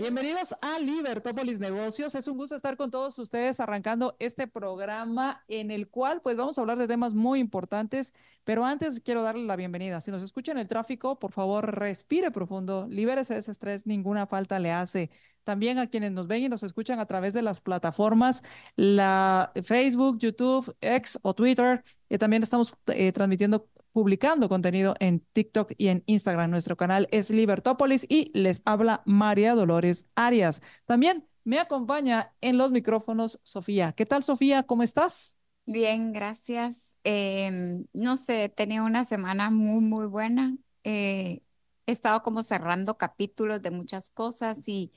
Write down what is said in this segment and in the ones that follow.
Bienvenidos a Libertópolis Negocios. Es un gusto estar con todos ustedes arrancando este programa en el cual pues vamos a hablar de temas muy importantes, pero antes quiero darle la bienvenida. Si nos escucha en el tráfico, por favor, respire profundo, libérese de ese estrés, ninguna falta le hace. También a quienes nos ven y nos escuchan a través de las plataformas, la Facebook, YouTube, X o Twitter. Y también estamos eh, transmitiendo publicando contenido en TikTok y en Instagram. Nuestro canal es Libertópolis y les habla María Dolores Arias. También me acompaña en los micrófonos Sofía. ¿Qué tal, Sofía? ¿Cómo estás? Bien, gracias. Em, no sé, tenía una semana muy, muy buena. Eh, he estado como cerrando capítulos de muchas cosas y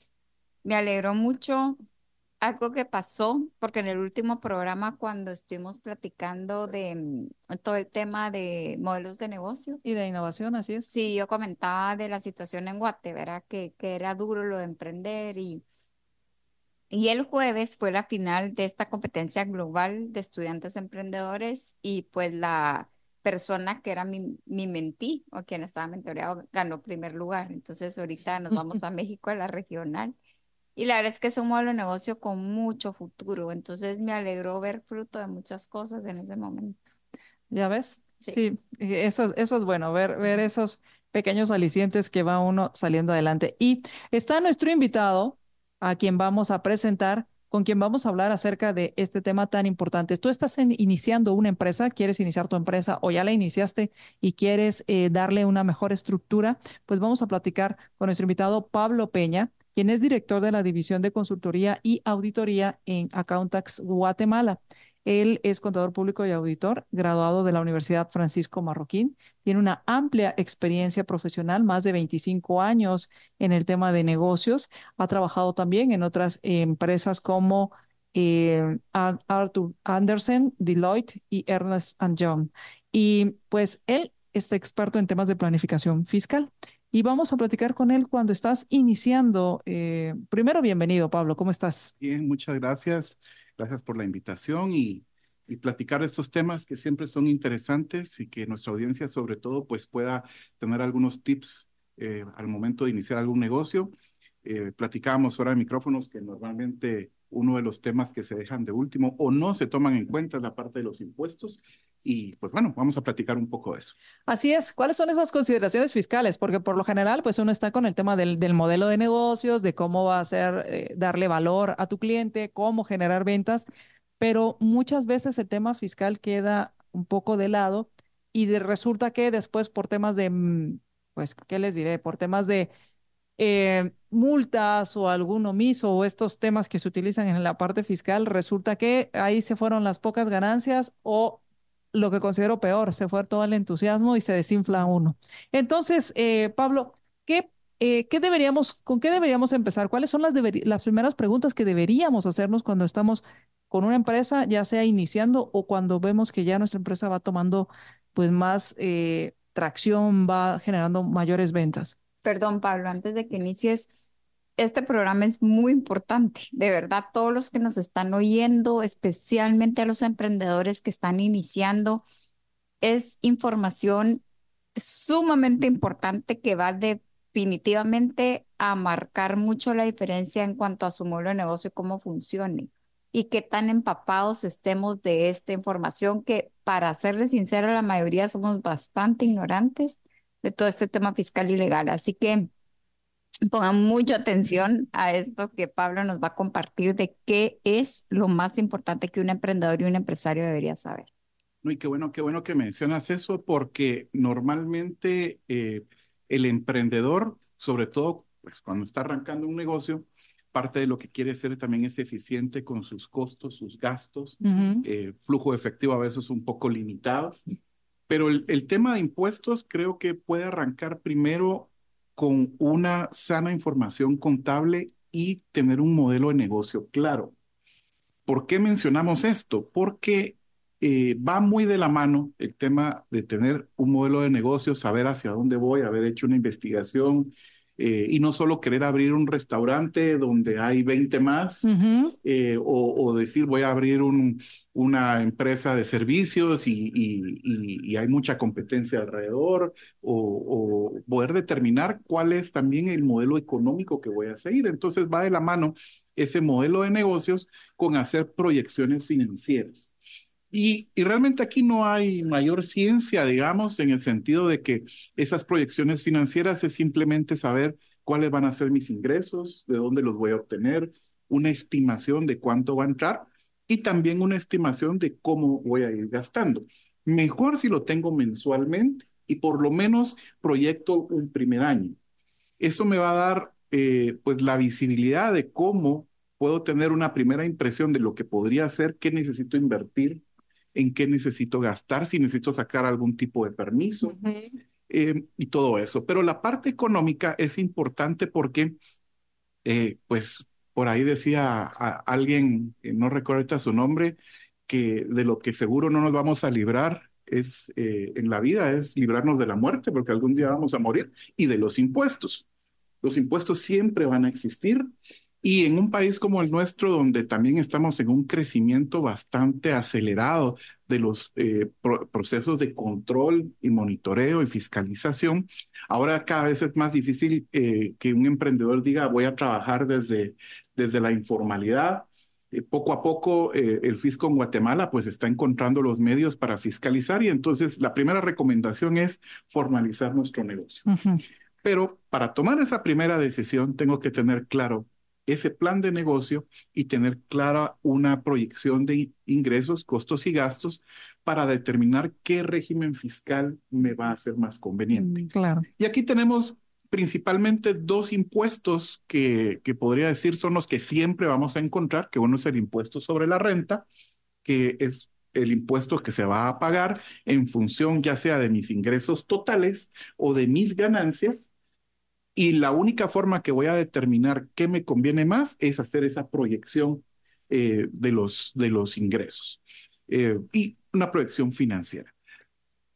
me alegró mucho algo que pasó, porque en el último programa cuando estuvimos platicando de mm, todo el tema de modelos de negocio. Y de innovación, así es. Sí, yo comentaba de la situación en Guate, ¿verdad? Que, que era duro lo de emprender y, y el jueves fue la final de esta competencia global de estudiantes emprendedores y pues la persona que era mi, mi mentí o quien estaba mentoreado ganó primer lugar. Entonces ahorita nos vamos a México a la regional y la verdad es que es un modelo de negocio con mucho futuro. Entonces me alegró ver fruto de muchas cosas en ese momento. ¿Ya ves? Sí, eso, eso es bueno, ver, ver esos pequeños alicientes que va uno saliendo adelante. Y está nuestro invitado, a quien vamos a presentar, con quien vamos a hablar acerca de este tema tan importante. Tú estás iniciando una empresa, quieres iniciar tu empresa o ya la iniciaste y quieres eh, darle una mejor estructura, pues vamos a platicar con nuestro invitado Pablo Peña quien es director de la División de Consultoría y Auditoría en Accountax Guatemala. Él es contador público y auditor, graduado de la Universidad Francisco Marroquín. Tiene una amplia experiencia profesional, más de 25 años en el tema de negocios. Ha trabajado también en otras empresas como eh, Arthur Andersen, Deloitte y Ernest Young. Y pues él es experto en temas de planificación fiscal y vamos a platicar con él cuando estás iniciando. Eh, primero, bienvenido, Pablo, ¿cómo estás? Bien, muchas gracias. Gracias por la invitación y, y platicar estos temas que siempre son interesantes y que nuestra audiencia sobre todo pues pueda tener algunos tips eh, al momento de iniciar algún negocio. Eh, platicábamos fuera de micrófonos que normalmente uno de los temas que se dejan de último o no se toman en cuenta la parte de los impuestos y pues bueno, vamos a platicar un poco de eso. Así es. ¿Cuáles son esas consideraciones fiscales? Porque por lo general, pues uno está con el tema del, del modelo de negocios, de cómo va a ser eh, darle valor a tu cliente, cómo generar ventas, pero muchas veces el tema fiscal queda un poco de lado y resulta que después por temas de, mm, pues, ¿qué les diré? Por temas de eh, multas o algún omiso o estos temas que se utilizan en la parte fiscal, resulta que ahí se fueron las pocas ganancias o lo que considero peor, se fue todo el entusiasmo y se desinfla uno. Entonces, eh, Pablo, ¿qué, eh, ¿qué, deberíamos, ¿con qué deberíamos empezar? ¿Cuáles son las, las primeras preguntas que deberíamos hacernos cuando estamos con una empresa, ya sea iniciando o cuando vemos que ya nuestra empresa va tomando pues más eh, tracción, va generando mayores ventas? Perdón, Pablo, antes de que inicies, este programa es muy importante, de verdad, todos los que nos están oyendo, especialmente a los emprendedores que están iniciando, es información sumamente importante que va definitivamente a marcar mucho la diferencia en cuanto a su modelo de negocio cómo funcione y qué tan empapados estemos de esta información que, para serles sincera, la mayoría somos bastante ignorantes de todo este tema fiscal y legal. Así que pongan mucha atención a esto que Pablo nos va a compartir de qué es lo más importante que un emprendedor y un empresario debería saber. No, y qué bueno, qué bueno que mencionas eso, porque normalmente eh, el emprendedor, sobre todo pues, cuando está arrancando un negocio, parte de lo que quiere ser también es eficiente con sus costos, sus gastos, eh, flujo efectivo a veces un poco limitado. Pero el, tema de impuestos creo que puede arrancar primero con una sana información contable y tener un modelo de negocio claro. ¿Por qué mencionamos esto? Porque eh, va muy de la mano el tema de tener un modelo de negocio, saber hacia dónde voy, haber hecho una investigación, eh, y no solo querer abrir un restaurante donde hay 20 más eh, o, decir voy a abrir un, una empresa de servicios y, y, hay mucha competencia alrededor o, o, poder determinar cuál es también el modelo económico que voy a seguir. Entonces va de la mano ese modelo de negocios con hacer proyecciones financieras. Y, realmente aquí no hay mayor ciencia, digamos, en el sentido de que esas proyecciones financieras es simplemente saber cuáles van a ser mis ingresos, de dónde los voy a obtener, una estimación de cuánto va a entrar y también una estimación de cómo voy a ir gastando. Mejor si lo tengo mensualmente y por lo menos proyecto un primer año. Eso me va a dar eh, pues la visibilidad de cómo puedo tener una primera impresión de lo que podría ser, qué necesito invertir en qué necesito gastar, si necesito sacar algún tipo de permiso eh, y todo eso. Pero la parte económica es importante porque, eh, pues, por ahí decía alguien, no recuerdo su nombre, que de lo que seguro no nos vamos a librar es eh, en la vida es librarnos de la muerte, porque algún día vamos a morir, y de los impuestos. Los impuestos siempre van a existir y en un país como el nuestro, donde también estamos en un crecimiento bastante acelerado de los eh, procesos de control y monitoreo y fiscalización, ahora cada vez es más difícil eh, que un emprendedor diga voy a trabajar desde, desde la informalidad. Eh, poco a poco el fisco en Guatemala pues está encontrando los medios para fiscalizar y entonces la primera recomendación es formalizar nuestro negocio. Pero para tomar esa primera decisión tengo que tener claro ese plan de negocio y tener clara una proyección de ingresos, costos y gastos para determinar qué régimen fiscal me va a ser más conveniente. Mm, claro. Y aquí tenemos principalmente dos impuestos que, que podría decir son los que siempre vamos a encontrar, que uno es el impuesto sobre la renta, que es el impuesto que se va a pagar en función ya sea de mis ingresos totales o de mis ganancias, y la única forma que voy a determinar qué me conviene más es hacer esa proyección eh, de, los, de los ingresos eh, y una proyección financiera.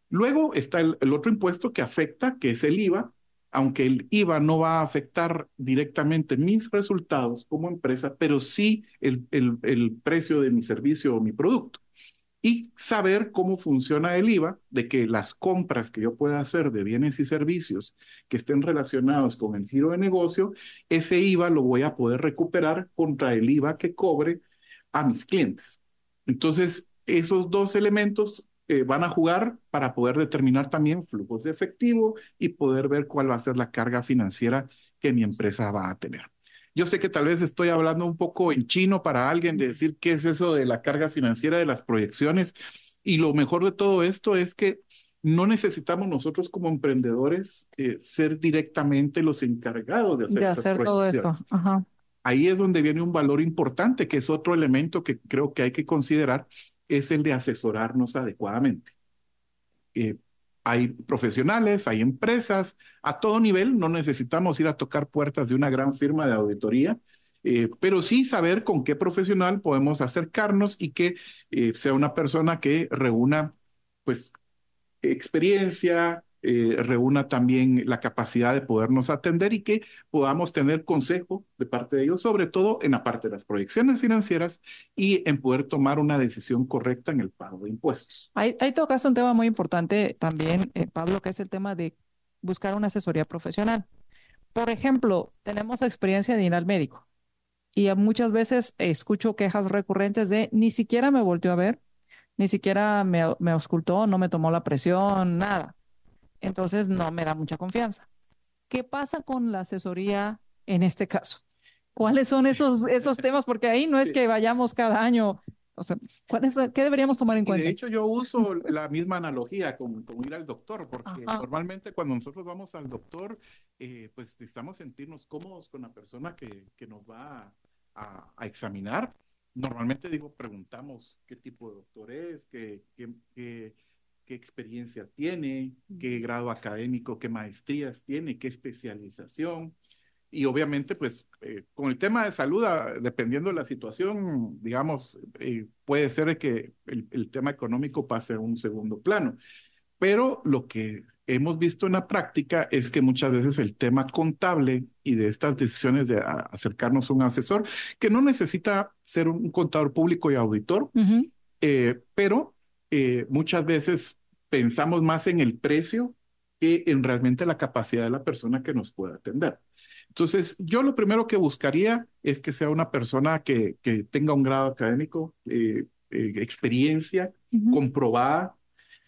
Luego está el, otro impuesto que afecta, que es el IVA, aunque el IVA no va a afectar directamente mis resultados como empresa, pero sí el, el, el precio de mi servicio o mi producto y saber cómo funciona el IVA, de que las compras que yo pueda hacer de bienes y servicios que estén relacionados con el giro de negocio, ese IVA lo voy a poder recuperar contra el IVA que cobre a mis clientes. Entonces, esos dos elementos eh, van a jugar para poder determinar también flujos de efectivo y poder ver cuál va a ser la carga financiera que mi empresa va a tener. Yo sé que tal vez estoy hablando un poco en chino para alguien de decir qué es eso de la carga financiera de las proyecciones. Y lo mejor de todo esto es que no necesitamos nosotros como emprendedores eh, ser directamente los encargados de hacer, de hacer todo esto. Ahí es donde viene un valor importante, que es otro elemento que creo que hay que considerar, es el de asesorarnos adecuadamente. Eh, hay profesionales, hay empresas a todo nivel, no necesitamos ir a tocar puertas de una gran firma de auditoría, eh, pero sí saber con qué profesional podemos acercarnos y que eh, sea una persona que reúna pues experiencia, eh, reúna también la capacidad de podernos atender y que podamos tener consejo de parte de ellos, sobre todo en la parte de las proyecciones financieras y en poder tomar una decisión correcta en el pago de impuestos. Hay, hay tocas un tema muy importante también, eh, Pablo, que es el tema de buscar una asesoría profesional. Por ejemplo, tenemos experiencia de ir al médico y muchas veces escucho quejas recurrentes de ni siquiera me volteó a ver, ni siquiera me, me auscultó, no me tomó la presión, nada entonces no me da mucha confianza. ¿Qué pasa con la asesoría en este caso? ¿Cuáles son esos, esos temas? Porque ahí no es que vayamos cada año. O sea, ¿qué deberíamos tomar en cuenta? De hecho, yo uso la misma analogía con, ir al doctor, porque normalmente cuando nosotros vamos al doctor, eh, pues necesitamos sentirnos cómodos con la persona que, que nos va a, a, examinar. Normalmente digo, preguntamos qué tipo de doctor es, qué, qué, qué qué experiencia tiene, qué grado académico, qué maestrías tiene, qué especialización. y obviamente, pues, eh, con el tema de salud, ah, dependiendo de la situación, digamos, eh, puede ser que el, el, tema económico pase a un segundo plano. Pero lo que hemos visto en la práctica es que muchas veces el tema contable y de estas decisiones de acercarnos a un asesor, que no necesita ser un contador público y auditor, eh, pero muchas veces pensamos más en el precio que en realmente la capacidad de la persona que nos pueda atender. Entonces, yo lo primero que buscaría es que sea una persona que, que tenga un grado académico, eh, eh, experiencia comprobada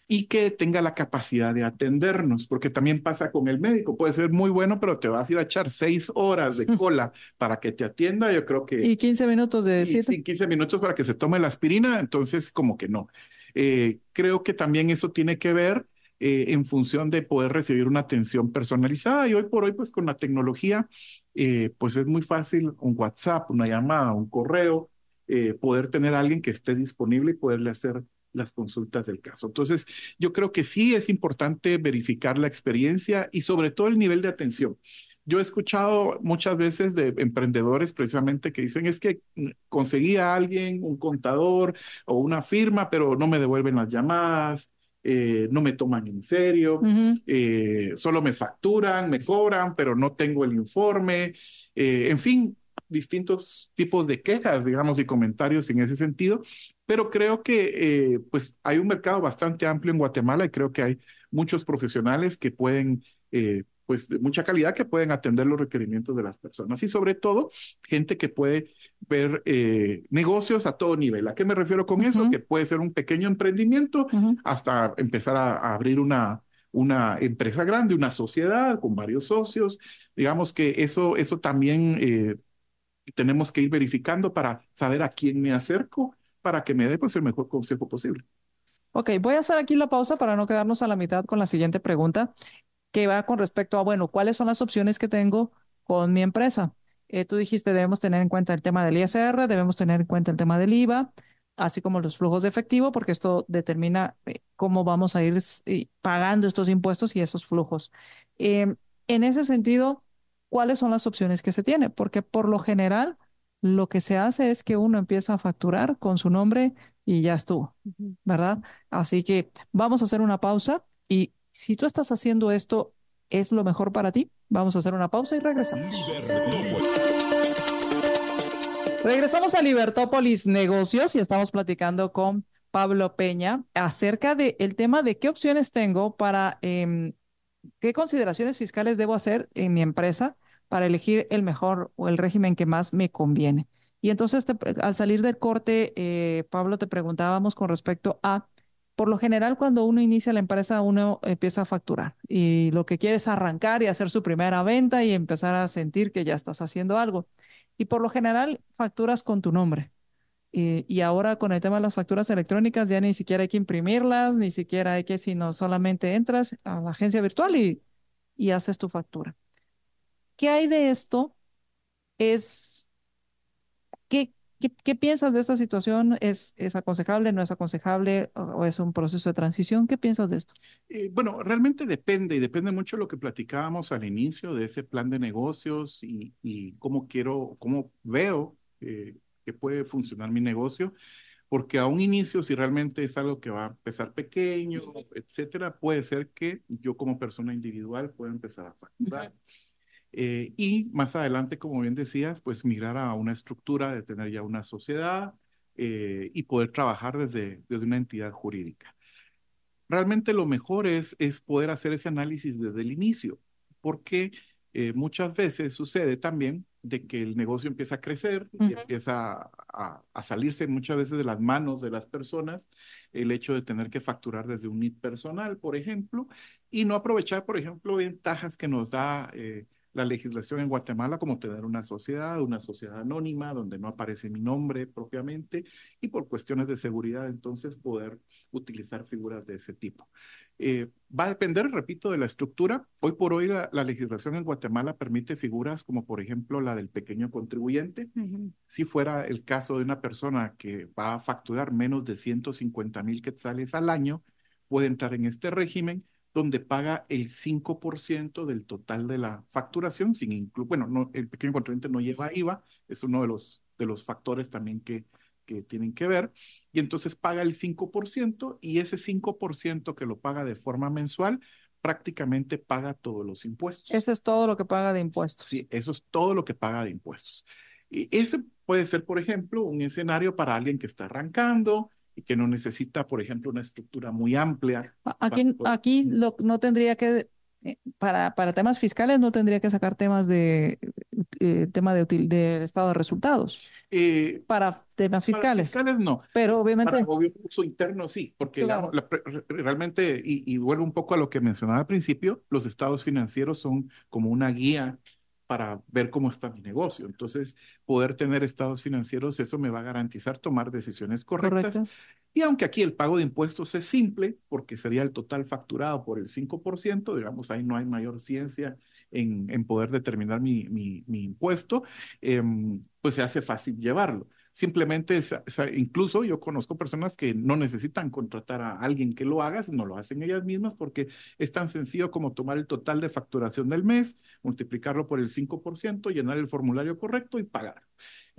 y que tenga la capacidad de atendernos, porque también pasa con el médico, puede ser muy bueno, pero te vas a ir a echar seis horas de cola para que te atienda, yo creo que... Y 15 minutos de Sí, 15 minutos para que se tome la aspirina, entonces como que no. Eh, creo que también eso tiene que ver eh, en función de poder recibir una atención personalizada. Y hoy por hoy, pues con la tecnología, eh, pues es muy fácil un WhatsApp, una llamada, un correo, poder tener a alguien que esté disponible y poderle hacer las consultas del caso. Entonces, yo creo que sí es importante verificar la experiencia y sobre todo el nivel de atención. Yo he escuchado muchas veces de emprendedores precisamente que dicen es que conseguí a alguien, un contador o una firma, pero no me devuelven las llamadas, eh, no me toman en serio, eh, solo me facturan, me cobran, pero no tengo el informe, eh, en fin, distintos tipos de quejas, digamos, y comentarios en ese sentido, pero creo que pues hay un mercado bastante amplio en Guatemala y creo que hay muchos profesionales que pueden pues de mucha calidad que pueden atender los requerimientos de las personas y sobre todo gente que puede ver eh, negocios a todo nivel. ¿A qué me refiero con eso? Que puede ser un pequeño emprendimiento hasta empezar a, abrir una, una empresa grande, una sociedad con varios socios. Digamos que eso, eso también eh, tenemos que ir verificando para saber a quién me acerco para que me dé pues, el mejor consejo posible. Ok, voy a hacer aquí la pausa para no quedarnos a la mitad con la siguiente pregunta que va con respecto a, bueno, ¿cuáles son las opciones que tengo con mi empresa? Eh, tú dijiste, debemos tener en cuenta el tema del ISR, debemos tener en cuenta el tema del IVA, así como los flujos de efectivo, porque esto determina eh, cómo vamos a ir eh, pagando estos impuestos y esos flujos. Em, en ese sentido, ¿cuáles son las opciones que se tiene? Porque por lo general, lo que se hace es que uno empieza a facturar con su nombre y ya estuvo, ¿verdad? Así que vamos a hacer una pausa y si tú estás haciendo esto, ¿es lo mejor para ti? Vamos a hacer una pausa y regresamos. Regresamos a Libertópolis Negocios y estamos platicando con Pablo Peña acerca del tema de qué opciones tengo para, em, qué consideraciones fiscales debo hacer en mi empresa para elegir el mejor o el régimen que más me conviene. Y entonces, al salir del corte, eh, Pablo, te preguntábamos con respecto a por lo general, cuando uno inicia la empresa, uno empieza a facturar y lo que quiere es arrancar y hacer su primera venta y empezar a sentir que ya estás haciendo algo. Y por lo general, facturas con tu nombre. Eh, y ahora con el tema de las facturas electrónicas ya ni siquiera hay que imprimirlas, ni siquiera hay que, sino solamente entras a la agencia virtual y, y haces tu factura. ¿Qué hay de esto? Es, ¿qué, ¿Qué, piensas de esta situación? ¿Es, ¿Es aconsejable, no es aconsejable o, es un proceso de transición? ¿Qué piensas de esto? Eh, bueno, realmente depende y depende mucho de lo que platicábamos al inicio de ese plan de negocios y, y cómo quiero, cómo veo eh, que puede funcionar mi negocio. Porque a un inicio, si realmente es algo que va a empezar pequeño, etcétera, puede ser que yo como persona individual pueda empezar a facturar. Eh, y más adelante, como bien decías, pues migrar a una estructura de tener ya una sociedad eh, y poder trabajar desde, desde una entidad jurídica. Realmente lo mejor es, es poder hacer ese análisis desde el inicio, porque eh, muchas veces sucede también de que el negocio empieza a crecer y empieza a, a, salirse muchas veces de las manos de las personas, el hecho de tener que facturar desde un NIT personal, por ejemplo, y no aprovechar, por ejemplo, ventajas que nos da la legislación en Guatemala como tener una sociedad, una sociedad anónima donde no aparece mi nombre propiamente y por cuestiones de seguridad entonces poder utilizar figuras de ese tipo. Eh, va a depender, repito, de la estructura. Hoy por hoy la, legislación en Guatemala permite figuras como por ejemplo la del pequeño contribuyente. Si fuera el caso de una persona que va a facturar menos de 150 mil quetzales al año, puede entrar en este régimen donde paga el 5% del total de la facturación, sin incluir, bueno, no, el pequeño contribuyente no lleva IVA, es uno de los, de los factores también que, que tienen que ver, y entonces paga el 5% y ese 5% que lo paga de forma mensual prácticamente paga todos los impuestos. Eso es todo lo que paga de impuestos. Sí, eso es todo lo que paga de impuestos. Y ese puede ser, por ejemplo, un escenario para alguien que está arrancando, y que no necesita, por ejemplo, una estructura muy amplia. Aquí, aquí lo, no tendría que, eh, para, para temas fiscales, no tendría que sacar temas de eh, tema de, util, de estado de resultados. Eh, para temas fiscales. Para fiscales no. Pero obviamente. Para obvio uso interno sí, porque realmente, y, y vuelvo un poco a lo que mencionaba al principio, los estados financieros son como una guía para ver cómo está mi negocio. Entonces, poder tener estados financieros, eso me va a garantizar tomar decisiones correctas. Y aunque aquí el pago de impuestos es simple, porque sería el total facturado por el 5%, digamos, ahí no hay mayor ciencia en, en poder determinar mi, mi, mi impuesto, eh, pues se hace fácil llevarlo. Simplemente, incluso yo conozco personas que no necesitan contratar a alguien que lo haga, sino lo hacen ellas mismas porque es tan sencillo como tomar el total de facturación del mes, multiplicarlo por el 5%, llenar el formulario correcto y pagar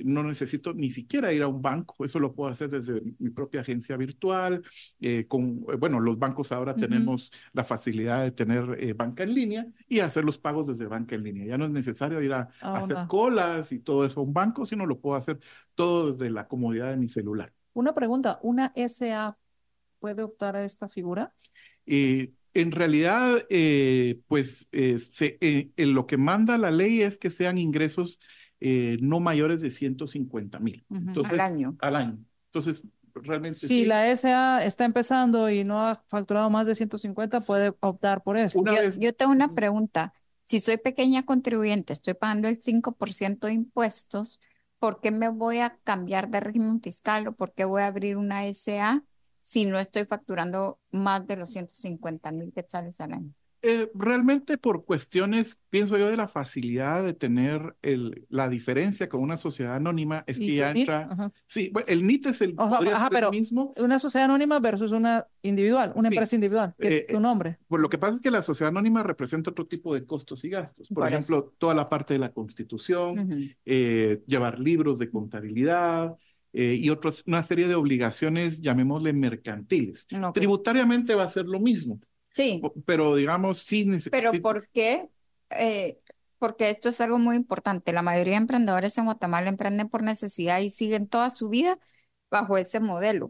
no necesito ni siquiera ir a un banco, eso lo puedo hacer desde mi propia agencia virtual, eh, con, eh, bueno, los bancos ahora tenemos la facilidad de tener eh, banca en línea y hacer los pagos desde banca en línea. Ya no es necesario ir a, ah, hacer colas y todo eso a un banco, sino lo puedo hacer todo desde la comodidad de mi celular. Una pregunta, ¿una SA puede optar a esta figura? en realidad, pues se, lo que manda la ley es que sean ingresos eh, no mayores de 150 mil. Al año. Al año. Entonces, realmente. Si la SA está empezando y no ha facturado más de 150, puede optar por eso. yo, tengo una pregunta. Si soy pequeña contribuyente, estoy pagando el 5% de impuestos, ¿por qué me voy a cambiar de régimen fiscal o por qué voy a abrir una SA si no estoy facturando más de los 150 mil quetzales al año? Eh, realmente por cuestiones, pienso yo, de la facilidad de tener el, la diferencia con una sociedad anónima, es que ya entra. Sí, el NIT es el, mismo. Una sociedad anónima versus una individual, una empresa individual, que es eh, tu nombre. Pues lo que pasa es que la sociedad anónima representa otro tipo de costos y gastos. Por, ejemplo, toda la parte de la constitución, eh, llevar libros de contabilidad. y otros, una serie de obligaciones, llamémosle mercantiles. Tributariamente va a ser lo mismo. Sí. Pero digamos, sí Pero ¿por qué? Eh, porque esto es algo muy importante. La mayoría de emprendedores en Guatemala emprenden por necesidad y siguen toda su vida bajo ese modelo,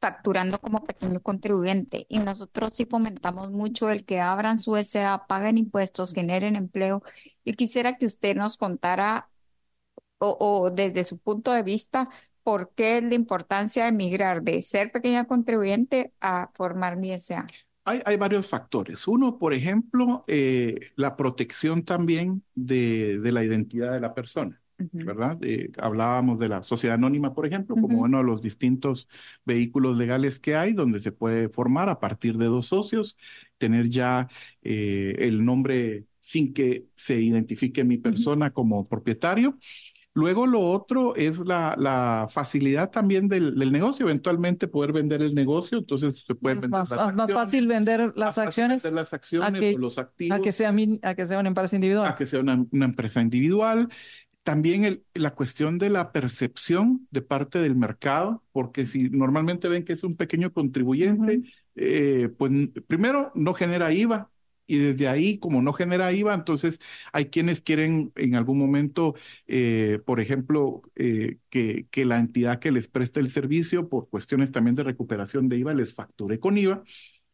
facturando como pequeño contribuyente. Y nosotros sí fomentamos mucho el que abran su SA, paguen impuestos, generen empleo. Y quisiera que usted nos contara, o, o desde su punto de vista, por qué es la importancia de migrar de ser pequeña contribuyente a formar mi SA. Hay, hay varios factores. Uno, por ejemplo, eh, la protección también de, de, la identidad de la persona. ¿Verdad? hablábamos de la sociedad anónima, por ejemplo, como uno de los distintos vehículos legales que hay, donde se puede formar a partir de dos socios, tener ya eh, el nombre sin que se identifique mi persona como propietario Luego lo otro es la, la facilidad también del, del, negocio, eventualmente poder vender el negocio, entonces se puede vender más, más fácil vender las acciones, vender las acciones que, o los activos. A que, sea, a que sea una empresa individual. A que sea una, una empresa individual. También el, la cuestión de la percepción de parte del mercado, porque si normalmente ven que es un pequeño contribuyente, eh, pues primero no genera IVA, y desde ahí, como no genera IVA, entonces hay quienes quieren en algún momento, eh, por ejemplo, eh, que, la entidad que les presta el servicio, por cuestiones también de recuperación de IVA, les facture con IVA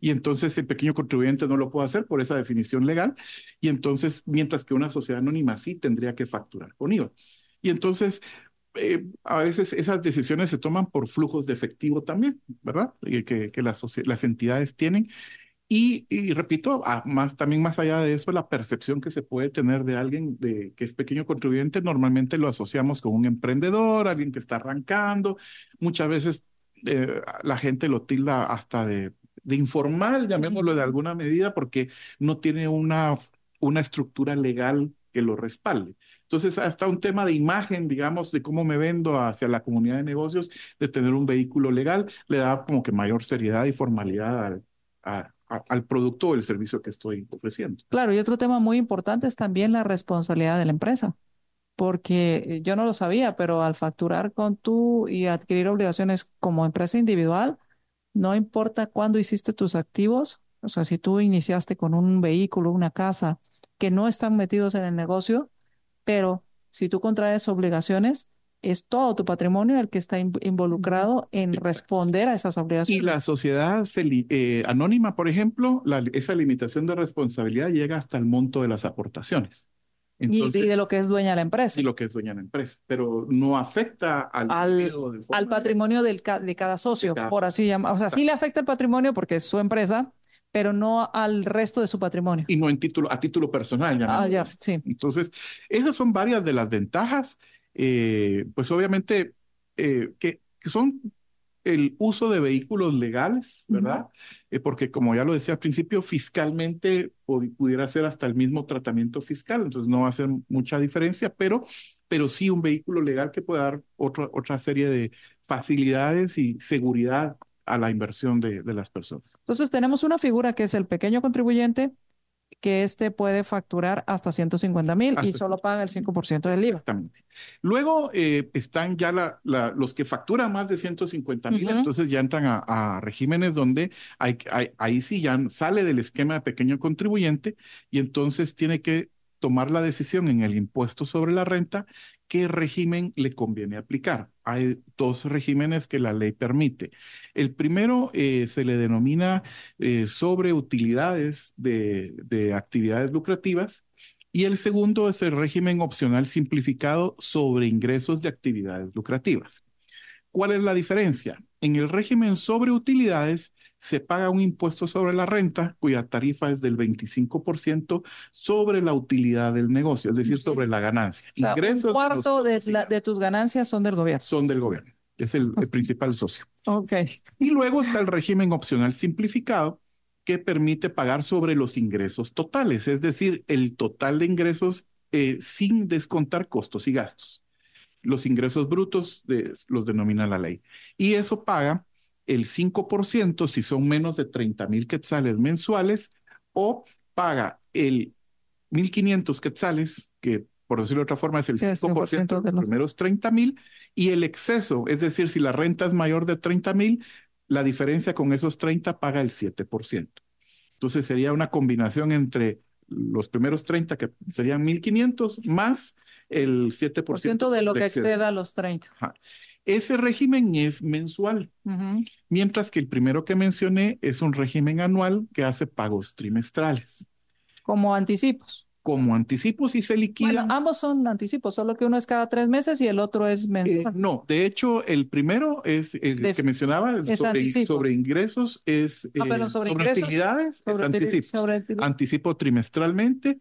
y entonces el pequeño contribuyente no lo puede hacer por esa definición legal, y entonces, mientras que una sociedad anónima sí tendría que facturar con IVA. Y entonces, eh, a veces esas decisiones se toman por flujos de efectivo también, ¿verdad? Que, las entidades tienen. Y, repito, más, también más allá de eso, la percepción que se puede tener de alguien de, que es pequeño contribuyente, normalmente lo asociamos con un emprendedor, alguien que está arrancando. Muchas veces eh, la gente lo tilda hasta de, de informal, llamémoslo de alguna medida, porque no tiene una, una estructura legal que lo respalde. Entonces, hasta un tema de imagen, digamos, de cómo me vendo hacia la comunidad de negocios, de tener un vehículo legal, le da como que mayor seriedad y formalidad a, al producto o el servicio que estoy ofreciendo. Claro, y otro tema muy importante es también la responsabilidad de la empresa, porque yo no lo sabía, pero al facturar con tú y adquirir obligaciones como empresa individual, no importa cuándo hiciste tus activos, o sea, si tú iniciaste con un vehículo, una casa, que no están metidos en el negocio, pero si tú contraes obligaciones, es todo tu patrimonio el que está involucrado en responder a esas obligaciones. Y la sociedad eh, anónima, por ejemplo, esa limitación de responsabilidad llega hasta el monto de las aportaciones. y, de lo que es dueña la empresa. Y lo que es dueña la empresa, pero no afecta al, al, patrimonio del, de cada socio, por así llamar. O sea, sí le afecta el patrimonio porque es su empresa, pero no al resto de su patrimonio. Y no en título, a título personal. Ah, ya, sí. Entonces, esas son varias de las ventajas eh, pues obviamente eh, que, son el uso de vehículos legales, ¿verdad? Eh, porque como ya lo decía al principio, fiscalmente pudiera ser hasta el mismo tratamiento fiscal, entonces no va a hacer mucha diferencia, pero, pero sí un vehículo legal que puede dar otra, otra serie de facilidades y seguridad a la inversión de, de las personas. Entonces tenemos una figura que es el pequeño contribuyente, que este puede facturar hasta 150 mil y solo paga el 5% del IVA. Exactamente. Luego eh, están ya la, los que facturan más de 150 mil, entonces ya entran a, regímenes donde hay, ahí sí ya sale del esquema de pequeño contribuyente y entonces tiene que tomar la decisión en el impuesto sobre la renta qué régimen le conviene aplicar. Hay dos regímenes que la ley permite. El primero eh, se le denomina eh, sobre utilidades de, de actividades lucrativas y el segundo es el régimen opcional simplificado sobre ingresos de actividades lucrativas. ¿Cuál es la diferencia? En el régimen sobre utilidades se paga un impuesto sobre la renta cuya tarifa es del 25% sobre la utilidad del negocio, es decir, sobre la ganancia. un cuarto de, tus ganancias son del gobierno. Son del gobierno. Es el, principal socio. Ok. Y luego está el régimen opcional simplificado que permite pagar sobre los ingresos totales, es decir, el total de ingresos eh, sin descontar costos y gastos. Los ingresos brutos los denomina la ley. Y eso paga el 5% si son menos de 30 mil quetzales mensuales o paga el 1.500 quetzales, que por decirlo de otra forma es el 5% de los primeros 30 mil, y el exceso, es decir, si la renta es mayor de 30 mil, la diferencia con esos 30 paga el 7%. Entonces sería una combinación entre los primeros 30, que serían 1.500, más el 7% de lo que exceda los 30. Ese régimen es mensual, mientras que el primero que mencioné es un régimen anual que hace pagos trimestrales. Como anticipos. Como anticipos y se liquida. Bueno, ambos son anticipos, solo que uno es cada tres meses y el otro es mensual. Eh, no, de hecho, el primero es el que mencionaba sobre, ingresos, es ah, sobre, utilidades, anticipo. anticipo trimestralmente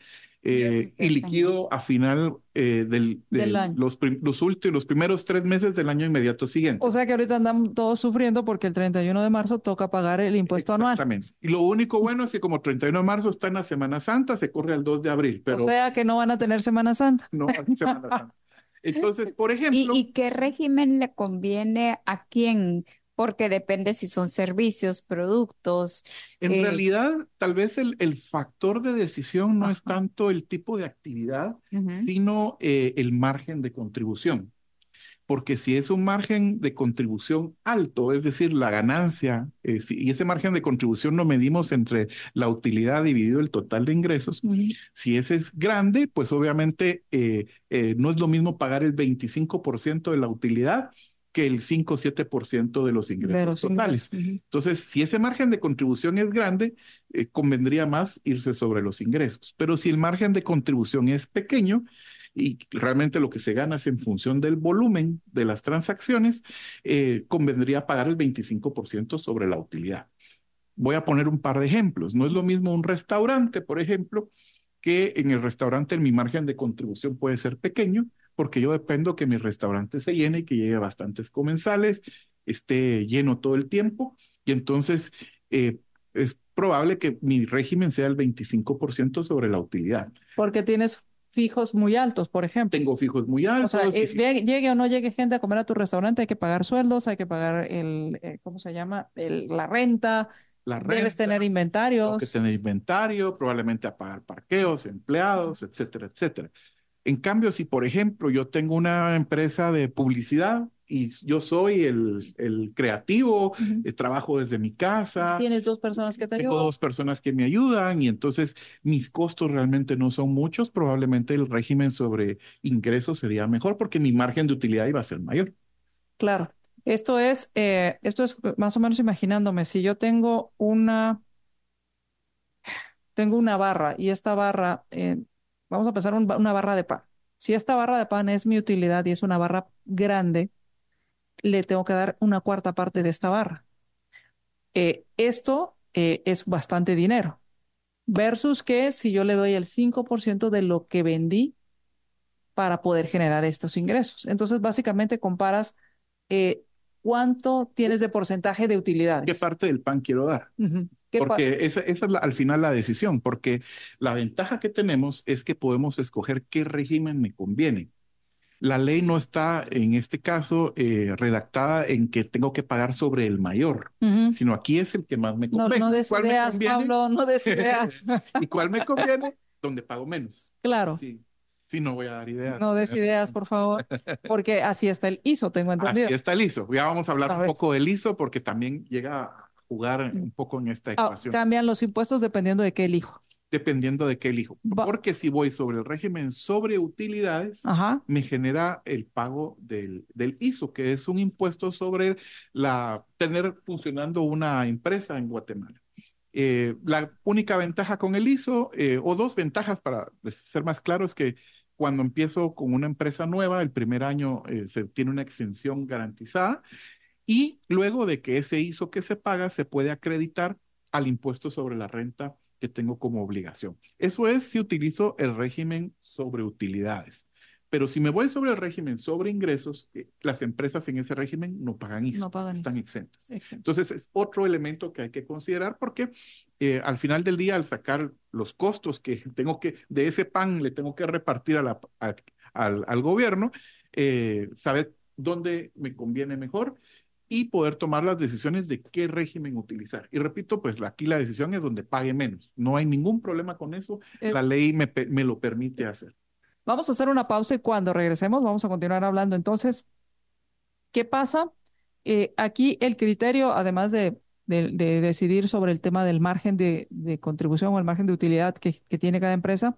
eh, y liquido a final eh, del, año. Los, los, últimos, los primeros tres meses del año inmediato siguiente. O sea que ahorita andamos todos sufriendo porque el 31 de marzo toca pagar el impuesto anual. Exactamente. Y lo único bueno es que como 31 de marzo está en la Semana Santa, se corre al 2 de abril. Pero... O sea que no van a tener Semana Santa. No, Semana Santa. Entonces, por ejemplo... ¿Y, ¿Y, qué régimen le conviene a quién? Porque depende si son servicios, productos. En eh, realidad, tal vez el, el, factor de decisión no es tanto el tipo de actividad, sino eh, el margen de contribución. Porque si es un margen de contribución alto, es decir, la ganancia, eh, y ese margen de contribución lo medimos entre la utilidad dividido el total de ingresos, si ese es grande, pues obviamente no es lo mismo pagar el 25% de la utilidad que el 5 o 7% de los ingresos totales. Entonces, si ese margen de contribución es grande, eh, convendría más irse sobre los ingresos. Pero si el margen de contribución es pequeño y realmente lo que se gana es en función del volumen de las transacciones, eh, convendría pagar el 25% sobre la utilidad. Voy a poner un par de ejemplos. No es lo mismo un restaurante, por ejemplo, que en el restaurante mi margen de contribución puede ser pequeño, porque yo dependo que mi restaurante se llene y que llegue bastantes comensales, esté lleno todo el tiempo, y entonces eh, es probable que mi régimen sea el 25% sobre la utilidad. Porque tienes fijos muy altos, por ejemplo. Tengo fijos muy altos. O sea, llegue o no llegue gente a comer a tu restaurante, hay que pagar sueldos, hay que pagar el, eh, ¿cómo se llama? El, la renta, la renta. Debes tener inventarios. Que tener inventario, probablemente a pagar parqueos, empleados, etcétera, etcétera. En cambio, si por ejemplo yo tengo una empresa de publicidad y yo soy el, el creativo, eh, trabajo desde mi casa. Tienes dos personas que te ayudan. Tengo dos personas que me ayudan y entonces mis costos realmente no son muchos. Probablemente el régimen sobre ingresos sería mejor porque mi margen de utilidad iba a ser mayor. Claro. Esto es, eh, esto es más o menos imaginándome, si yo tengo una, tengo una barra y esta barra, eh, vamos a pensar una barra de pan. Si esta barra de pan es mi utilidad y es una barra grande, le tengo que dar una cuarta parte de esta barra. Eh, esto es bastante dinero. Versus que si yo le doy el 5% de lo que vendí para poder generar estos ingresos. Entonces, básicamente comparas ¿cuánto tienes de porcentaje de utilidades? ¿Qué parte del pan quiero dar? Porque esa, es al final la decisión, porque la ventaja que tenemos es que podemos escoger qué régimen me conviene. La ley no está, en este caso, eh, redactada en que tengo que pagar sobre el mayor, sino aquí es el que más me conviene. No, no deseas, Pablo, no deseas. ¿Y cuál me conviene? Donde pago menos. Claro. Sí. Sí, no voy a dar ideas. No des ideas, por favor, porque así está el ISO, tengo entendido. Así está el ISO. Ya vamos a hablar un poco del ISO porque también llega jugar un poco en esta ah, ecuación. cambian los impuestos dependiendo de qué elijo. Dependiendo de qué elijo. porque si voy sobre el régimen sobre utilidades, me genera el pago del, del ISO, que es un impuesto sobre la tener funcionando una empresa en Guatemala. Eh, la única ventaja con el ISO, eh, o dos ventajas para ser más claro, es que cuando empiezo con una empresa nueva, el primer año eh, se tiene una exención garantizada y luego de que ese ISO que se paga se puede acreditar al impuesto sobre la renta que tengo como obligación. Eso es si utilizo el régimen sobre utilidades. Pero si me voy sobre el régimen sobre ingresos, eh, las empresas en ese régimen no pagan ISO, no pagan están exentas. Entonces es otro elemento que hay que considerar porque eh, al final del día, al sacar los costos que tengo que, de ese pan le tengo que repartir a la, al, al, gobierno, eh, saber dónde me conviene mejor y poder tomar las decisiones de qué régimen utilizar. Y repito, pues aquí la decisión es donde pague menos. No hay ningún problema con eso. La ley me, me lo permite hacer. Vamos a hacer una pausa y cuando regresemos vamos a continuar hablando. Entonces, ¿qué pasa? Eh, aquí el criterio, además de, decidir sobre el tema del margen de, contribución o el margen de utilidad que, tiene cada empresa,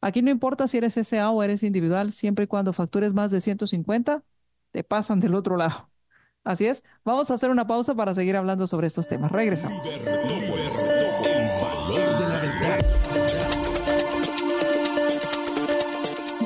aquí no importa si eres SA o eres individual, siempre y cuando factures más de 150, te pasan del otro lado. Así es. Vamos a hacer una pausa para seguir hablando sobre estos temas. Regresamos.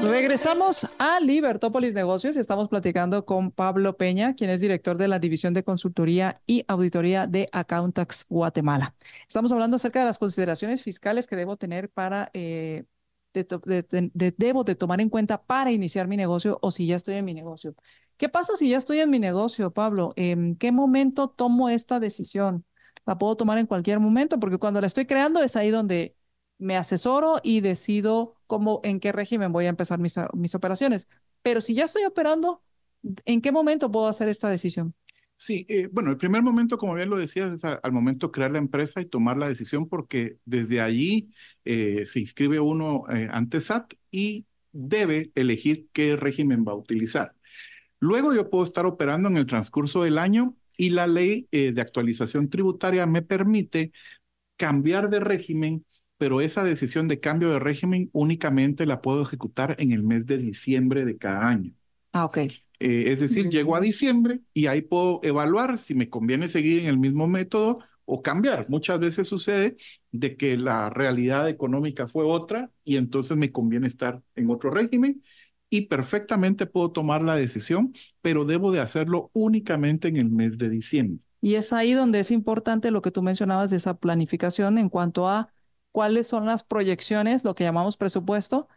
Regresamos a Libertópolis Negocios y estamos platicando con Pablo Peña, quien es director de la División de Consultoría y Auditoría de Accountax Guatemala. Estamos hablando acerca de las consideraciones fiscales que debo tener para, eh, debo de tomar en cuenta para iniciar mi negocio o si ya estoy en mi negocio. ¿Qué pasa si ya estoy en mi negocio, Pablo? ¿En qué momento tomo esta decisión? La puedo tomar en cualquier momento porque cuando la estoy creando es ahí donde me asesoro y decido cómo, en qué régimen voy a empezar mis, mis operaciones. Pero si ya estoy operando, ¿en qué momento puedo hacer esta decisión? Sí, eh, bueno, el primer momento, como bien lo decías, es al momento de crear la empresa y tomar la decisión, porque desde allí eh, se inscribe uno eh, ante SAT y debe elegir qué régimen va a utilizar. Luego yo puedo estar operando en el transcurso del año y la ley de actualización tributaria me permite cambiar de régimen pero esa decisión de cambio de régimen únicamente la puedo ejecutar en el mes de diciembre de cada año. Ah, ok. Eh, es decir, llego a diciembre y ahí puedo evaluar si me conviene seguir en el mismo método o cambiar. Muchas veces sucede de que la realidad económica fue otra y entonces me conviene estar en otro régimen y perfectamente puedo tomar la decisión, pero debo de hacerlo únicamente en el mes de diciembre. Y es ahí donde es importante lo que tú mencionabas de esa planificación en cuanto a cuáles son las proyecciones, lo que llamamos presupuesto,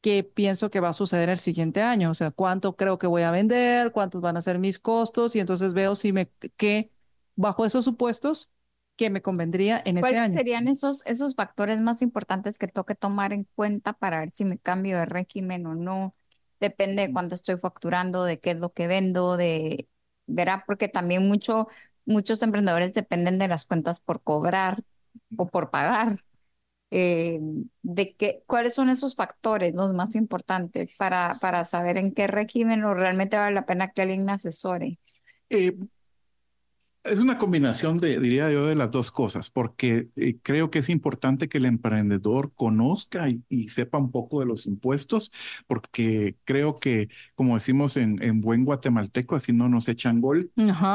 que pienso que va a suceder el siguiente año. O sea, cuánto creo que voy a vender, cuántos van a ser mis costos, y entonces veo si me, que bajo esos supuestos, que me convendría en ese año. ¿Cuáles serían esos, esos factores más importantes que tengo que tomar en cuenta para ver si me cambio de régimen o no? Depende de cuánto estoy facturando, de qué es lo que vendo, de, verá, porque también mucho muchos emprendedores dependen de las cuentas por cobrar o por pagar. Eh, de qué, cuáles son esos factores los más importantes para, para saber en qué régimen o realmente vale la pena que alguien me asesore. Eh, es una combinación de, diría yo, de las dos cosas, porque eh, creo que es importante que el emprendedor conozca y, sepa un poco de los impuestos, porque creo que, como decimos en, en buen guatemalteco, así no nos echan gol,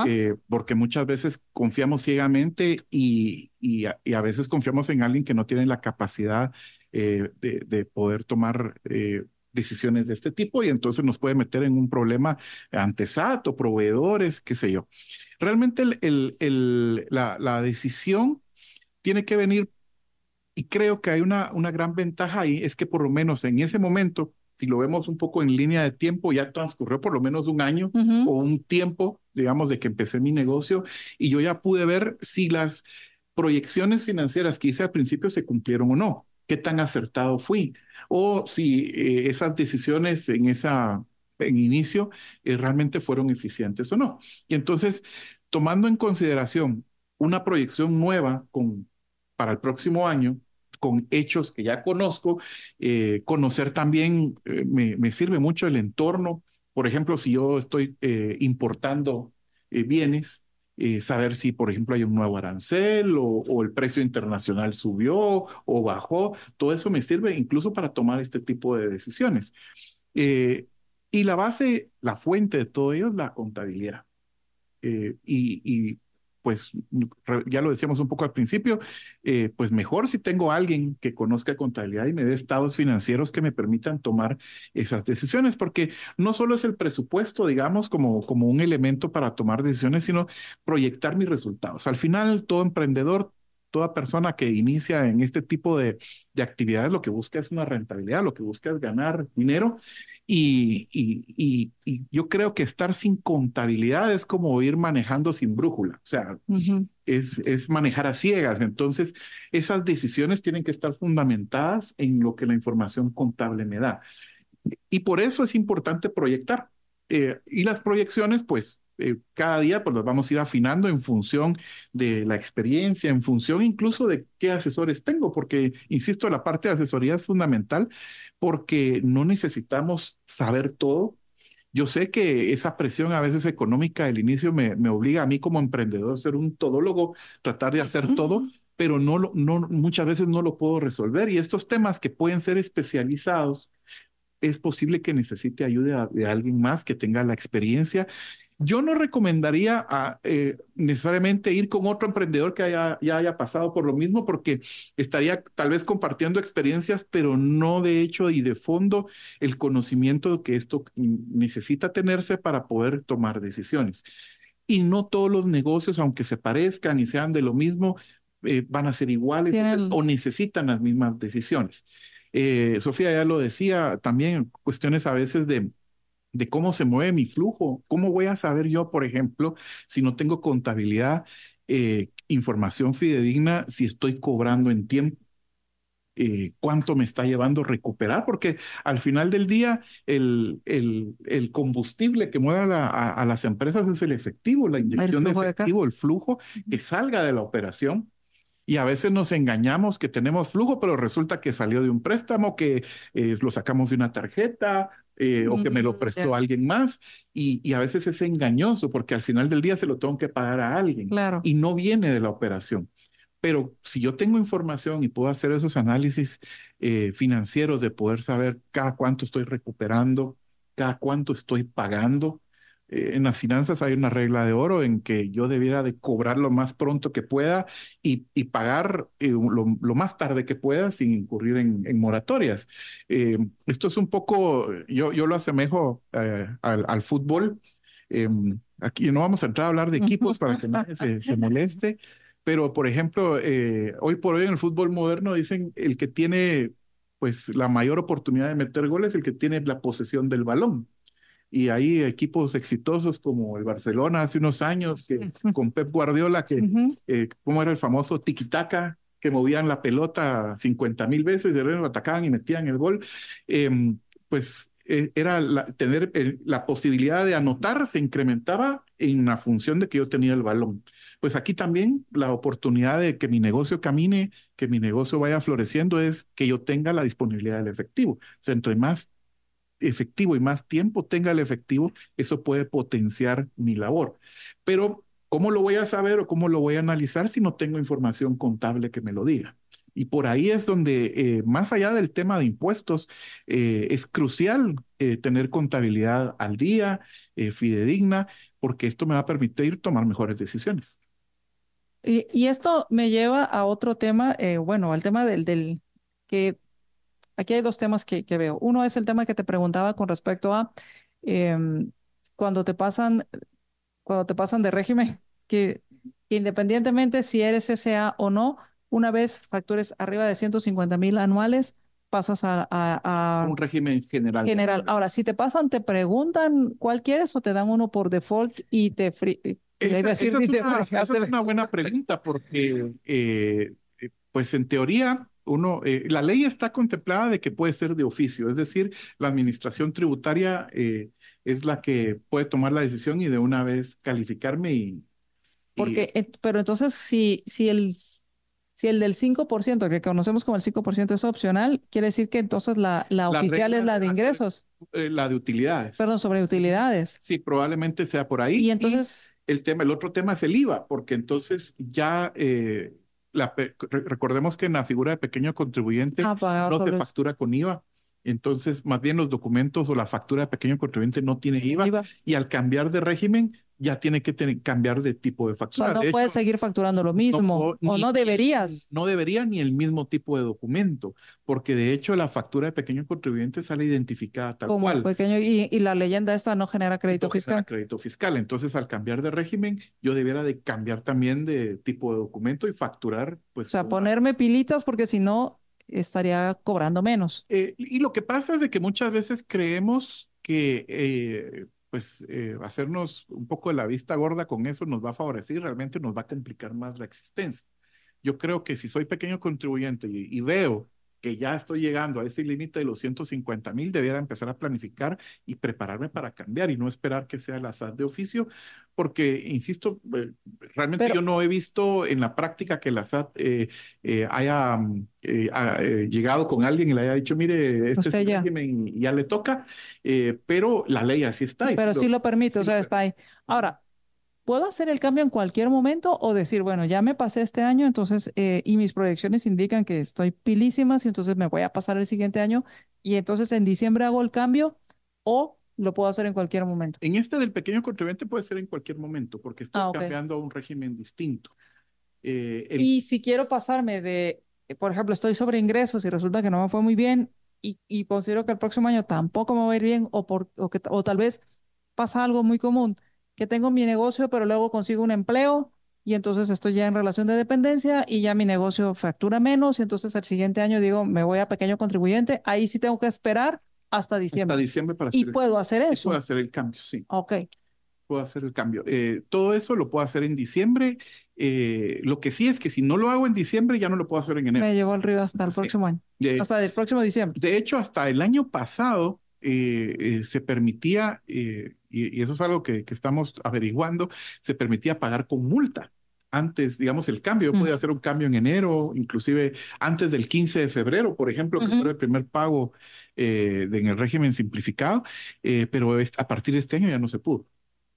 eh, porque muchas veces confiamos ciegamente y, y, a, veces confiamos en alguien que no tiene la capacidad eh, de, de, poder tomar decisiones de este tipo y entonces nos puede meter en un problema ante SAT o proveedores, qué sé yo. Realmente el, el, la, la, decisión tiene que venir y creo que hay una, una gran ventaja ahí, es que por lo menos en ese momento, si lo vemos un poco en línea de tiempo, ya transcurrió por lo menos un año o un tiempo, digamos, de que empecé mi negocio y yo ya pude ver si las proyecciones financieras que hice al principio se cumplieron o no qué tan acertado fui o si eh, esas decisiones en esa en inicio eh, realmente fueron eficientes o no. Y entonces, tomando en consideración una proyección nueva con, para el próximo año, con hechos que ya conozco, eh, conocer también me, me, sirve mucho el entorno. Por ejemplo, si yo estoy importando bienes, eh, saber si, por ejemplo, hay un nuevo arancel o, el precio internacional subió o bajó. Todo eso me sirve incluso para tomar este tipo de decisiones. Eh, y la base, la fuente de todo ello es la contabilidad. Eh, y, pues ya lo decíamos un poco al principio, eh, pues mejor si tengo alguien que conozca contabilidad y me dé estados financieros que me permitan tomar esas decisiones, porque no solo es el presupuesto, digamos, como, como un elemento para tomar decisiones, sino proyectar mis resultados. Al final, todo emprendedor toda persona que inicia en este tipo de, de, actividades lo que busca es una rentabilidad, lo que busca es ganar dinero y, y, y, yo creo que estar sin contabilidad es como ir manejando sin brújula, o sea, es, es manejar a ciegas. Entonces, esas decisiones tienen que estar fundamentadas en lo que la información contable me da. Y por eso es importante proyectar. Eh, y las proyecciones, pues, eh, cada día pues los vamos a ir afinando en función de la experiencia, en función incluso de qué asesores tengo, porque, insisto, la parte de asesoría es fundamental porque no necesitamos saber todo. Yo sé que esa presión a veces económica del inicio me, me obliga a mí como emprendedor a ser un todólogo, tratar de hacer todo, pero no, no, muchas veces no lo puedo resolver. Y estos temas que pueden ser especializados, es posible que necesite ayuda de alguien más que tenga la experiencia yo no recomendaría a, eh, necesariamente ir con otro emprendedor que haya, ya haya pasado por lo mismo, porque estaría tal vez compartiendo experiencias, pero no de hecho y de fondo el conocimiento que esto necesita tenerse para poder tomar decisiones. Y no todos los negocios, aunque se parezcan y sean de lo mismo, eh, van a ser iguales o necesitan las mismas decisiones. Eh, Sofía ya lo decía, también cuestiones a veces de de cómo se mueve mi flujo. ¿Cómo voy a saber yo, por ejemplo, si no tengo contabilidad, eh, información fidedigna, si estoy cobrando en tiempo? Eh, cuánto me está llevando recuperar, porque al final del día el, el, el combustible que mueve a, las empresas es el efectivo, la inyección de efectivo, el flujo que salga de la operación. Y a veces nos engañamos que tenemos flujo, pero resulta que salió de un préstamo, que eh, lo sacamos de una tarjeta eh, o que me lo prestó alguien más. Y, y, a veces es engañoso porque al final del día se lo tengo que pagar a alguien claro. y no viene de la operación. Pero si yo tengo información y puedo hacer esos análisis eh, financieros de poder saber cada cuánto estoy recuperando, cada cuánto estoy pagando, en las finanzas hay una regla de oro en que yo debiera de cobrar lo más pronto que pueda y, y pagar eh, lo, lo, más tarde que pueda sin incurrir en, en moratorias. Eh, esto es un poco, yo, yo lo asemejo al, al, fútbol. aquí no vamos a entrar a hablar de equipos para que nadie se, se moleste, pero por ejemplo, hoy por hoy en el fútbol moderno dicen el que tiene pues la mayor oportunidad de meter goles, el que tiene la posesión del balón y hay equipos exitosos como el Barcelona hace unos años, que, con Pep Guardiola, que, eh, ¿cómo era el famoso tiki-taka? que movían la pelota 50 mil veces, de lo atacaban y metían el gol. Em, pues eh, era tener la posibilidad de anotar, se incrementaba en la función de que yo tenía el balón. Pues aquí también la oportunidad de que mi negocio camine, que mi negocio vaya floreciendo, es que yo tenga la disponibilidad del efectivo. O sea, entre más efectivo y más tiempo tenga el efectivo, eso puede potenciar mi labor. Pero, ¿cómo lo voy a saber o cómo lo voy a analizar si no tengo información contable que me lo diga? Y por ahí es donde, eh, más allá del tema de impuestos, eh, es crucial eh, tener contabilidad al día, fidedigna, porque esto me va a permitir tomar mejores decisiones. Y, esto me lleva a otro tema, bueno, al tema del, del que aquí hay dos temas que, que, veo. Uno es el tema que te preguntaba con respecto a em, cuando te pasan, cuando te pasan de régimen, que, independientemente si eres SA o no, una vez factures arriba de 150 mil anuales, pasas a, un régimen general. General. Ahora, si te pasan, te preguntan cuál quieres o te dan uno por default y te... esa, es una, buena pregunta porque, eh, eh, pues en teoría, uno, eh, la ley está contemplada de que puede ser de oficio, es decir, la administración tributaria es la que puede tomar la decisión y de una vez calificarme y... Porque, pero entonces, si, si el si el del 5%, que conocemos como el 5% es opcional, quiere decir que entonces la, la, oficial es la de ingresos. Eh, la de utilidades. Perdón, sobre utilidades. Sí, probablemente sea por ahí. Y entonces... el, tema, el otro tema es el IVA, porque entonces ya... Eh, la, recordemos que en la figura de pequeño contribuyente ah, no se factura con IVA. Entonces, más bien los documentos o la factura de pequeño contribuyente no tiene IVA, IVA. y al cambiar de régimen ya tiene que cambiar de tipo de factura. O sea, no puedes seguir facturando lo mismo, o no deberías. No debería ni el mismo tipo de documento, porque de hecho la factura de pequeño contribuyente sale identificada tal Como cual. Pequeño, y, y, la leyenda esta no genera crédito fiscal. Genera crédito fiscal. Entonces, al cambiar de régimen, yo debiera de cambiar también de tipo de documento y facturar. Pues, o sea, ponerme pilitas porque si no estaría cobrando menos. Eh, y lo que pasa es de que muchas veces creemos que eh, pues eh, hacernos un poco de la vista gorda con eso nos va a favorecer y realmente nos va a complicar más la existencia. Yo creo que si soy pequeño contribuyente y, veo que ya estoy llegando a ese límite de los 150 mil, debiera empezar a planificar y prepararme para cambiar y no esperar que sea la SAT de oficio, porque, insisto, eh, realmente yo no he visto en la práctica que la SAT eh, eh, haya llegado con alguien y le haya dicho, mire, este es ya. régimen y ya le toca, pero la ley así está. pero sí lo permite, o sea, está ahí. Ahora, ¿puedo hacer el cambio en cualquier momento o decir, bueno, ya me pasé este año, entonces, y mis proyecciones indican que estoy pilísimas y entonces me voy a pasar el siguiente año y entonces en diciembre hago el cambio o lo puedo hacer en cualquier momento. En este del pequeño contribuyente puede ser en cualquier momento, porque estoy ah, cambiando a un régimen distinto. Eh, y si quiero pasarme de, por ejemplo, estoy sobre ingresos y resulta que no me fue muy bien y, y considero que el próximo año tampoco me va a ir bien o, por, o, que, o tal vez pasa algo muy común, que tengo mi negocio pero luego consigo un empleo y entonces estoy ya en relación de dependencia y ya mi negocio factura menos y entonces el siguiente año digo, me voy a pequeño contribuyente, ahí sí tengo que esperar hasta diciembre. Hasta diciembre para ¿Y puedo hacer eso? Puedo hacer el cambio, sí. Ok. Puedo hacer el cambio. Eh, todo eso lo puedo hacer en diciembre. Eh, lo que sí es que si no lo hago en diciembre, ya no lo puedo hacer en enero. Me llevo el río hasta el próximo año. hasta el próximo diciembre. De hecho, hasta el año pasado eh, se permitía, y, y, eso es algo que, que, estamos averiguando, se permitía pagar con multa antes, digamos, el cambio. Yo podía mm. hacer un cambio en enero, inclusive antes del 15 de febrero, por ejemplo, que fue el primer pago eh, en el régimen simplificado, eh, pero a partir de este año ya no se pudo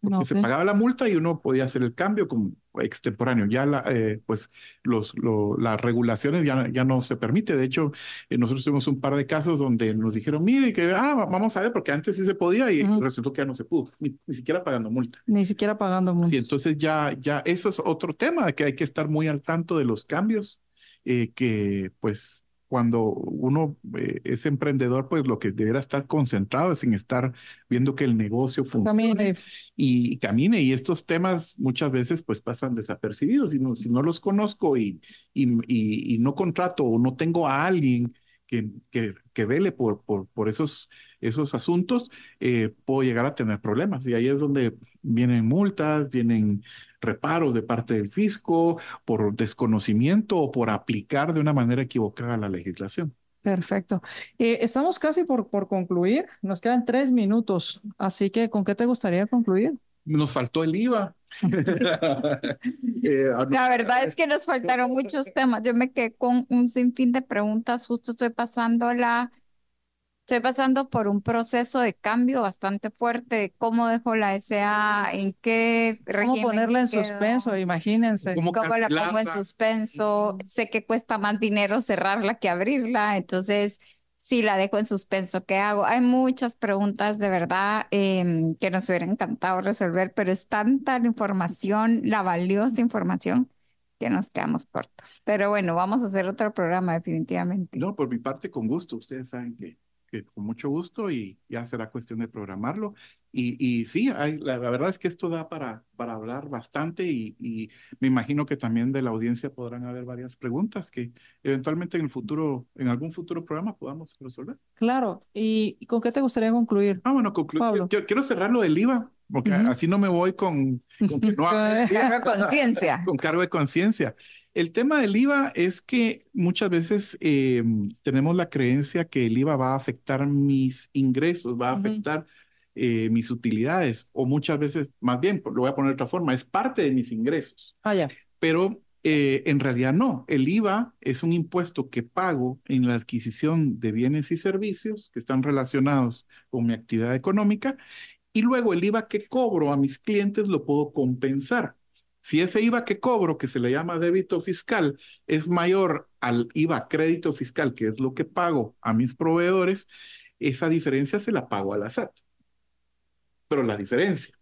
porque se pagaba la multa y uno podía hacer el cambio como extemporáneo. Ya la, eh, pues los, las regulaciones ya, ya no se permite. De hecho, eh, nosotros tuvimos un par de casos donde nos dijeron, mire, que ah, vamos a ver, porque antes sí se podía y resultó que ya no se pudo, ni, siquiera pagando multa. Ni siquiera pagando multa. Sí, entonces ya, ya eso es otro tema, que hay que estar muy al tanto de los cambios eh, que pues cuando uno eh, es emprendedor, pues lo que debería estar concentrado es en estar viendo que el negocio funcione y, camine. Y estos temas muchas veces pues pasan desapercibidos. Si no, si no los conozco y, y, y no contrato o no tengo a alguien que, que, que vele por, por, por esos, esos asuntos, eh, puedo llegar a tener problemas. Y ahí es donde vienen multas, vienen reparos de parte del fisco por desconocimiento o por aplicar de una manera equivocada la legislación. Perfecto. Eh, estamos casi por, por concluir. Nos quedan tres minutos. Así que, ¿con qué te gustaría concluir? Nos faltó el IVA. Eh, la verdad es que nos faltaron muchos temas. Yo me quedé con un sinfín de preguntas. Justo estoy pasando la Estoy pasando por un proceso de cambio bastante fuerte de cómo dejo la SA, en qué régimen. ¿Cómo ponerla en suspenso? Imagínense. ¿Cómo, la pongo en suspenso? Sé que cuesta más dinero cerrarla que abrirla, entonces si la dejo en suspenso, ¿qué hago? Hay muchas preguntas de verdad em, que nos hubiera encantado resolver, pero es tanta la información, la valiosa información, que nos quedamos cortos. Pero bueno, vamos a hacer otro programa definitivamente. No, por mi parte, con gusto. Ustedes saben que que con mucho gusto y ya será cuestión de programarlo. Y, y sí, hay, la, verdad es que esto da para, para hablar bastante y, y, me imagino que también de la audiencia podrán haber varias preguntas que eventualmente en el futuro, en algún futuro programa podamos resolver. Claro, ¿y con qué te gustaría concluir? Ah, bueno, concluir. Quiero, quiero cerrar lo del IVA, porque así no me voy con, con cargo de conciencia. Con cargo de conciencia. El tema del IVA es que muchas veces eh, tenemos la creencia que el IVA va a afectar mis ingresos, va a afectar eh, mis utilidades, o muchas veces, más bien, lo voy a poner de otra forma, es parte de mis ingresos. Ah, ya. Pero eh, en realidad no. El IVA es un impuesto que pago en la adquisición de bienes y servicios que están relacionados con mi actividad económica y luego el IVA que cobro a mis clientes lo puedo compensar. Si ese IVA que cobro, que se le llama débito fiscal, es mayor al IVA crédito fiscal, que es lo que pago a mis proveedores, esa diferencia se la pago a la SAT. Pero la diferencia.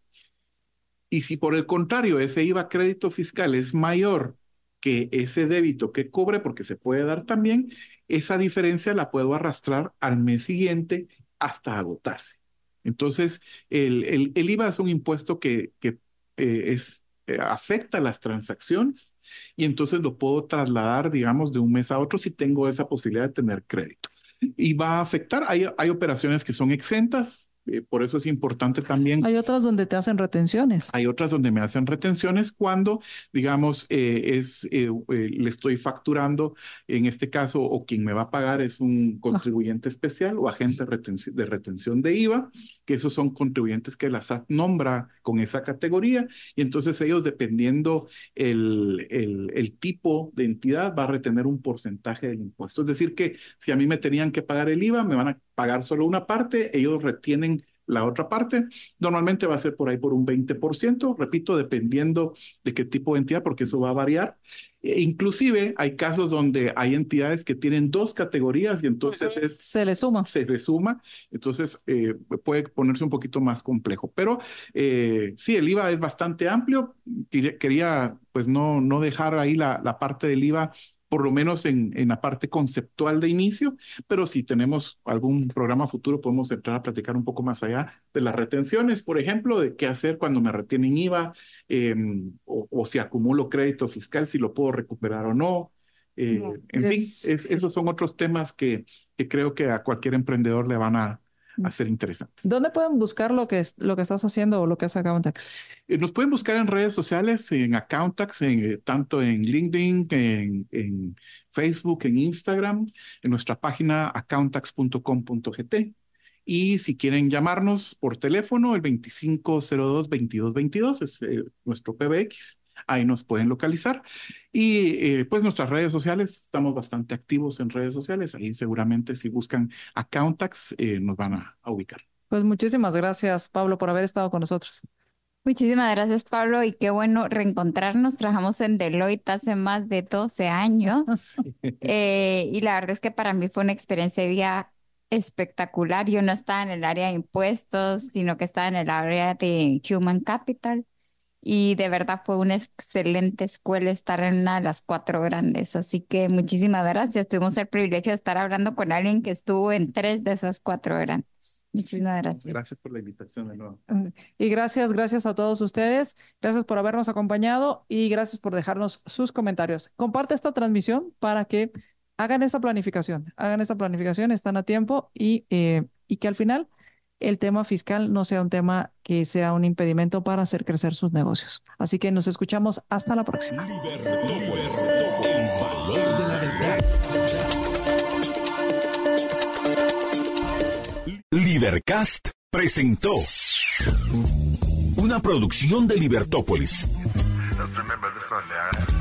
Y si por el contrario ese IVA crédito fiscal es mayor que ese débito que cobre, porque se puede dar también, esa diferencia la puedo arrastrar al mes siguiente hasta agotarse. Entonces, el, IVA es un impuesto que, que eh, eh, afecta las transacciones y entonces lo puedo trasladar, digamos, de un mes a otro si tengo esa posibilidad de tener crédito. Y va a afectar, hay operaciones que son exentas, eh, por eso es importante también. Hay otras donde te hacen retenciones. Hay otras donde me hacen retenciones cuando, digamos, eh, es, eh, le estoy facturando, en este caso, o quien me va a pagar es un contribuyente especial o agente de retención de IVA, que esos son contribuyentes que la SAT nombra con esa categoría, y entonces ellos, dependiendo el, el, el tipo de entidad, va a retener un porcentaje del impuesto. Es decir, que si a mí me tenían que pagar el IVA, me van a pagar solo una parte, ellos retienen la otra parte. Normalmente va a ser por ahí por un 20%, repito, dependiendo de qué tipo de entidad, porque eso va a variar. E inclusive hay casos donde hay entidades que tienen dos categorías y entonces es, se le suma. Se le suma, entonces eh, puede ponerse un poquito más complejo. Pero eh, sí, el IVA es bastante amplio. Quería, pues no, no dejar ahí la, la parte del IVA por lo menos en, en la parte conceptual de inicio, pero si tenemos algún programa futuro podemos entrar a platicar un poco más allá de las retenciones, por ejemplo, de qué hacer cuando me retienen IVA em, o, si acumulo crédito fiscal, si lo puedo recuperar o no. Eh, en fin, esos son otros temas que, que creo que a cualquier emprendedor le van a, a ser interesantes. ¿Dónde pueden buscar lo que, lo que estás haciendo o lo que hace Accountax? Eh, nos pueden buscar en redes sociales, en Accountax, en, eh, tanto en LinkedIn, en, en, Facebook, en Instagram, en nuestra página accountax.com.gt. Y si quieren llamarnos por teléfono, el 2502-2222 es eh, nuestro PBX ahí nos pueden localizar. Y eh, pues nuestras redes sociales, estamos bastante activos en redes sociales, ahí seguramente si buscan Accountax eh, nos van a, ubicar. Pues muchísimas gracias, Pablo, por haber estado con nosotros. Muchísimas gracias, Pablo, y qué bueno reencontrarnos. Trabajamos en Deloitte hace más de 12 años eh, y la verdad es que para mí fue una experiencia espectacular. Yo no estaba en el área de impuestos, sino que estaba en el área de Human Capital y de verdad fue una excelente escuela estar en una de las cuatro grandes. Así que muchísimas gracias. Tuvimos el privilegio de estar hablando con alguien que estuvo en tres de esas cuatro grandes. Muchísimas gracias. Gracias por la invitación de nuevo. Y gracias, gracias a todos ustedes. Gracias por habernos acompañado y gracias por dejarnos sus comentarios. Comparte esta transmisión para que hagan esa planificación. Hagan esa planificación, están a tiempo y, eh, y que al final el tema fiscal no sea un tema que sea un impedimento para hacer crecer sus negocios. Así que nos escuchamos hasta la próxima. Libercast presentó una producción de Libertópolis.